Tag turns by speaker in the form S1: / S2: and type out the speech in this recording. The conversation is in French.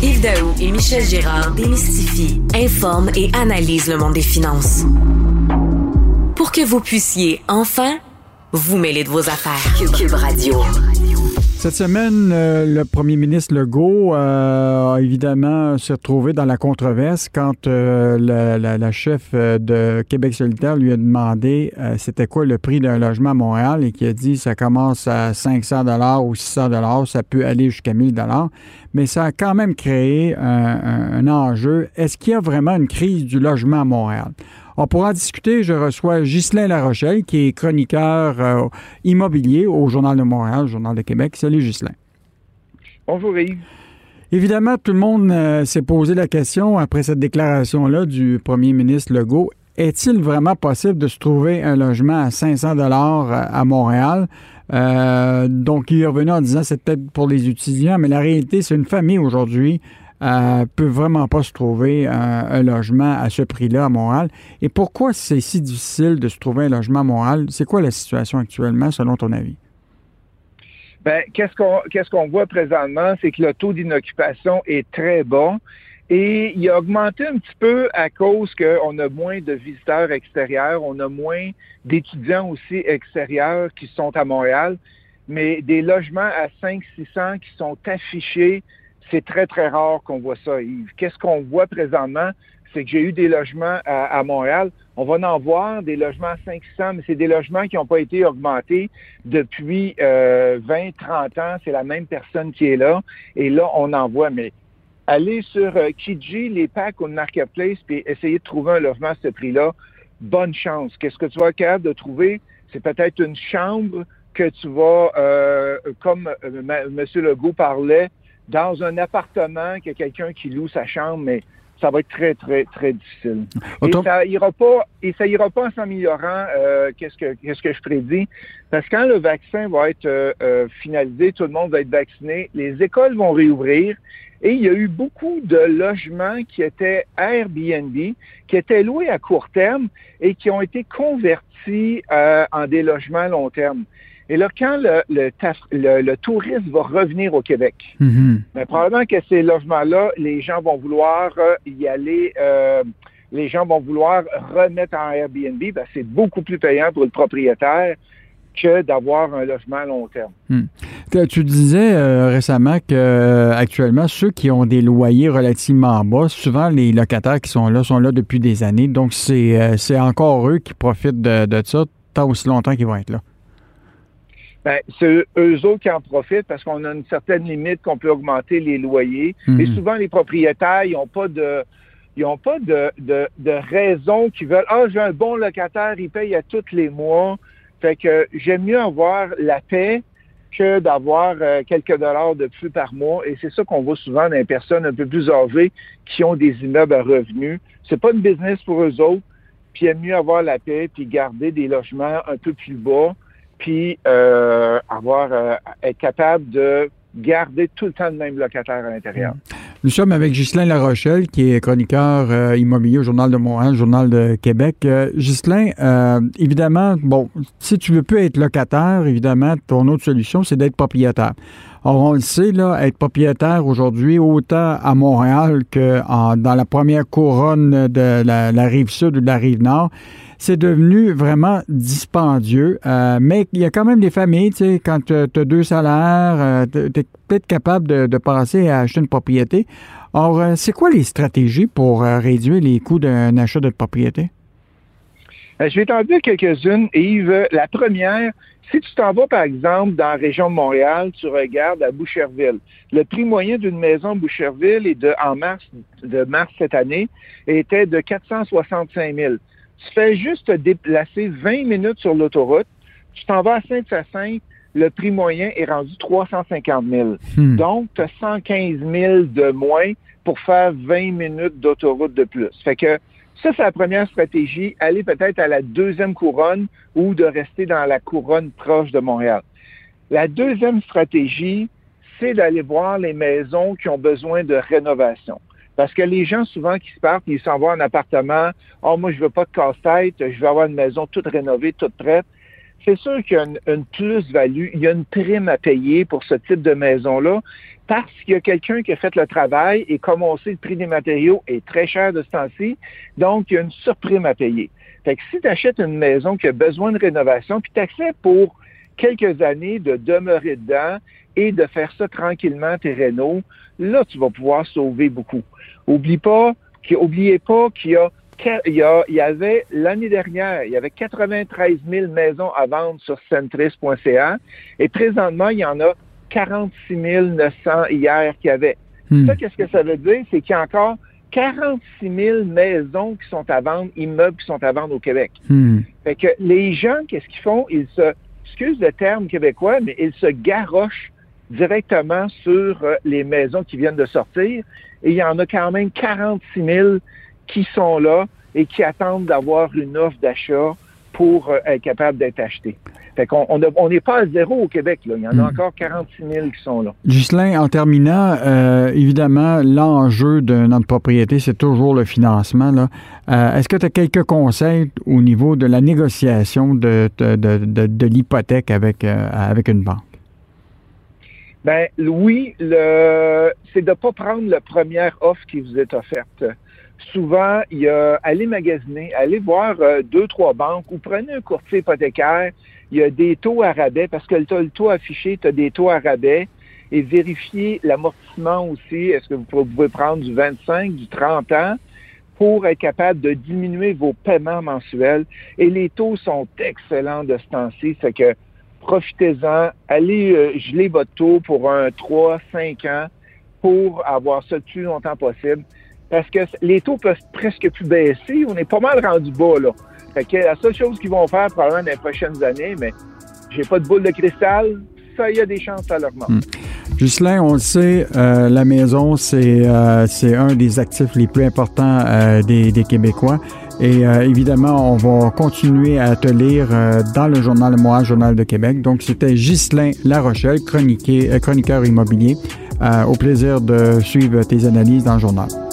S1: Yves Daou et Michel Girard démystifient, informent et analysent le monde des finances. Pour que vous puissiez enfin vous mêler de vos affaires. Cube, Radio.
S2: Cette semaine, euh, le premier ministre Legault euh, a évidemment se retrouvé dans la controverse quand euh, la, chef de Québec solitaire lui a demandé c'était quoi le prix d'un logement à Montréal et qui a dit ça commence à 500 dollars ou 600 dollars, ça peut aller jusqu'à 1000 dollars, mais ça a quand même créé un enjeu. Est-ce qu'il y a vraiment une crise du logement à Montréal? On pourra discuter. Je reçois Ghislain Larochelle, qui est chroniqueur euh, immobilier au Journal de Montréal, Journal de Québec. Salut, Ghislain.
S3: Bonjour, Yves.
S2: Évidemment, tout le monde euh, s'est posé la question après cette déclaration-là du premier ministre Legault. Est-il vraiment possible de se trouver un logement à 500 dollars euh, à Montréal? donc, il est revenu en disant c'est peut-être pour les étudiants, mais la réalité, c'est une famille aujourd'hui euh, peut vraiment pas se trouver un, logement à ce prix-là à Montréal. Et pourquoi c'est si difficile de se trouver un logement à Montréal? C'est quoi la situation actuellement, selon ton avis?
S3: Ben, qu'est-ce qu'on qu'est-ce qu'on voit présentement, c'est que le taux d'inoccupation est très bas et il a augmenté un petit peu à cause qu'on a moins de visiteurs extérieurs, on a moins d'étudiants aussi extérieurs qui sont à Montréal, mais des logements à 500-600 qui sont affichés c'est très, très rare qu'on voit ça, Yves. Qu'est-ce qu'on voit présentement? C'est que j'ai eu des logements à, Montréal. On va en voir des logements à 500, mais c'est des logements qui n'ont pas été augmentés depuis 20, euh, 30 ans. C'est la même personne qui est là. Et là, on en voit. Mais aller sur euh, les packs ou le Marketplace, puis essayer de trouver un logement à ce prix-là, bonne chance. Qu'est-ce que tu vas être capable de trouver? C'est peut-être une chambre que tu vas, euh, comme M. Legault parlait, dans un appartement qu'il y a quelqu'un qui loue sa chambre, mais ça va être très, très, très difficile. Et ça ira pas, et ça ira pas en s'améliorant, euh, qu'est-ce que, qu'est-ce que je prédis? Parce que quand le vaccin va être euh, euh, finalisé, tout le monde va être vacciné, les écoles vont réouvrir, et il y a eu beaucoup de logements qui étaient Airbnb, qui étaient loués à court terme et qui ont été convertis en des logements à long terme. Et là, quand le, le, tourisme va revenir au Québec, ben, probablement que ces logements-là, les gens vont vouloir euh, y aller, euh, les gens vont vouloir remettre en Airbnb, ben, c'est beaucoup plus payant pour le propriétaire que d'avoir un logement à long terme.
S2: Hmm. Tu disais euh, récemment que actuellement ceux qui ont des loyers relativement bas, souvent les locataires qui sont là sont là depuis des années, donc c'est encore eux qui profitent de, de ça tant aussi longtemps qu'ils vont être là.
S3: Ben, c'est eux autres qui en profitent parce qu'on a une certaine limite qu'on peut augmenter les loyers. Et mhm. souvent, les propriétaires, ils n'ont pas de ils n'ont pas de, de, de, raison qui veulent Ah, j'ai un bon locataire, il paye à tous les mois. Fait que j'aime mieux avoir la paix que d'avoir euh, quelques dollars de plus par mois. Et c'est ça qu'on voit souvent dans les personnes un peu plus âgées qui ont des immeubles à revenus. C'est pas une business pour eux autres. Puis il aime mieux avoir la paix puis garder des logements un peu plus bas puis euh, avoir euh, être capable de garder tout le temps le même locataire à l'intérieur.
S2: Nous sommes avec Ghislain Larochelle, qui est chroniqueur euh, immobilier au Journal de Montréal, Journal de Québec. Ghislain, évidemment, bon, si tu veux plus être locataire, évidemment, ton autre solution, c'est d'être propriétaire. Or, on le sait, là, être propriétaire aujourd'hui, autant à Montréal que dans la première couronne de la, la rive sud ou de la rive nord, c'est devenu vraiment dispendieux. Euh, mais il y a quand même des familles, tu sais, quand tu as deux salaires, euh, tu es peut-être capable de, de, passer à acheter une propriété. Or, euh, c'est quoi les stratégies pour réduire les coûts d'un achat de propriété?
S3: Je vais t'en dire quelques-unes, Yves. La première, si tu t'en vas, par exemple, dans la région de Montréal, tu regardes à Boucherville. Le prix moyen d'une maison Boucherville est de, en mars, de mars cette année était de 465 000 tu fais juste te déplacer 20 minutes sur l'autoroute, tu t'en vas à Saint-Hyacinthe, le prix moyen est rendu 350 000. Hmm. Donc, tu as 115 000 de moins pour faire 20 minutes d'autoroute de plus. Fait que ça, c'est la première stratégie, aller peut-être à la deuxième couronne ou de rester dans la couronne proche de Montréal. La deuxième stratégie, c'est d'aller voir les maisons qui ont besoin de rénovation. Parce que les gens, souvent, qui se partent, ils s'en vont en appartement. Oh, moi, je veux pas de casse-tête, je veux avoir une maison toute rénovée, toute prête. C'est sûr qu'il y a une, plus-value, il y a une prime à payer pour ce type de maison-là. parce qu'il y a quelqu'un qui a fait le travail et comme on sait, le prix des matériaux est très cher de ce temps-ci, donc il y a une surprime à payer. Fait que si tu achètes une maison qui a besoin de rénovation, puis tu acceptes pour quelques années de demeurer dedans et de faire ça tranquillement, tes rénaux, là, tu vas pouvoir sauver beaucoup. Oublie pas, oubliez pas qu'il y a il y, avait l'année dernière, il y avait 93 000 maisons à vendre sur centris.ca et présentement, il y en a 46 900 hier qu'il y avait. Hmm. Ça, qu'est-ce que ça veut dire? C'est qu'il y a encore 46 000 maisons qui sont à vendre, immeubles qui sont à vendre au Québec. Hmm. Fait que les gens, qu'est-ce qu'ils font? Ils se, excuse le terme québécois, mais ils se garochent directement sur euh, les maisons qui viennent de sortir. Et il y en a quand même 46 000 qui sont là et qui attendent d'avoir une offre d'achat pour euh, être capable d'être acheté. Fait qu'on on n'est pas à zéro au Québec. Là. Il y en a hmm. encore 46 000 qui sont là.
S2: Ghislain, en terminant, euh, évidemment, l'enjeu de notre propriété, c'est toujours le financement. Euh, est-ce que tu as quelques conseils au niveau de la négociation de, de, l'hypothèque avec, avec une banque?
S3: Ben oui, c'est de ne pas prendre la première offre qui vous est offerte souvent, il y a aller magasiner, aller voir euh, deux, trois banques ou prenez un courtier hypothécaire. Il y a des taux à rabais parce que tu as le taux affiché, tu as des taux à rabais et vérifier l'amortissement aussi. Est-ce que vous pouvez prendre du 25, du 30 ans pour être capable de diminuer vos paiements mensuels? Et les taux sont excellents de ce temps-ci. C'est que profitez-en, allez euh, geler votre taux pour un 3, 5 ans pour avoir ça le plus longtemps possible parce que les taux peuvent presque plus baisser. On est pas mal rendu bas, là. Fait que la seule chose qu'ils vont faire probablement dans les prochaines années, mais j'ai pas de boule de cristal, ça, y a des chances à l'augmenter.
S2: Hmm. on le sait, euh, la maison, euh, c'est un des actifs les plus importants euh, des, Québécois. Et évidemment, on va continuer à te lire dans le journal Moi, Journal de Québec. Donc, c'était Ghislain Larochelle, chroniqueur immobilier. au plaisir de suivre tes analyses dans le journal.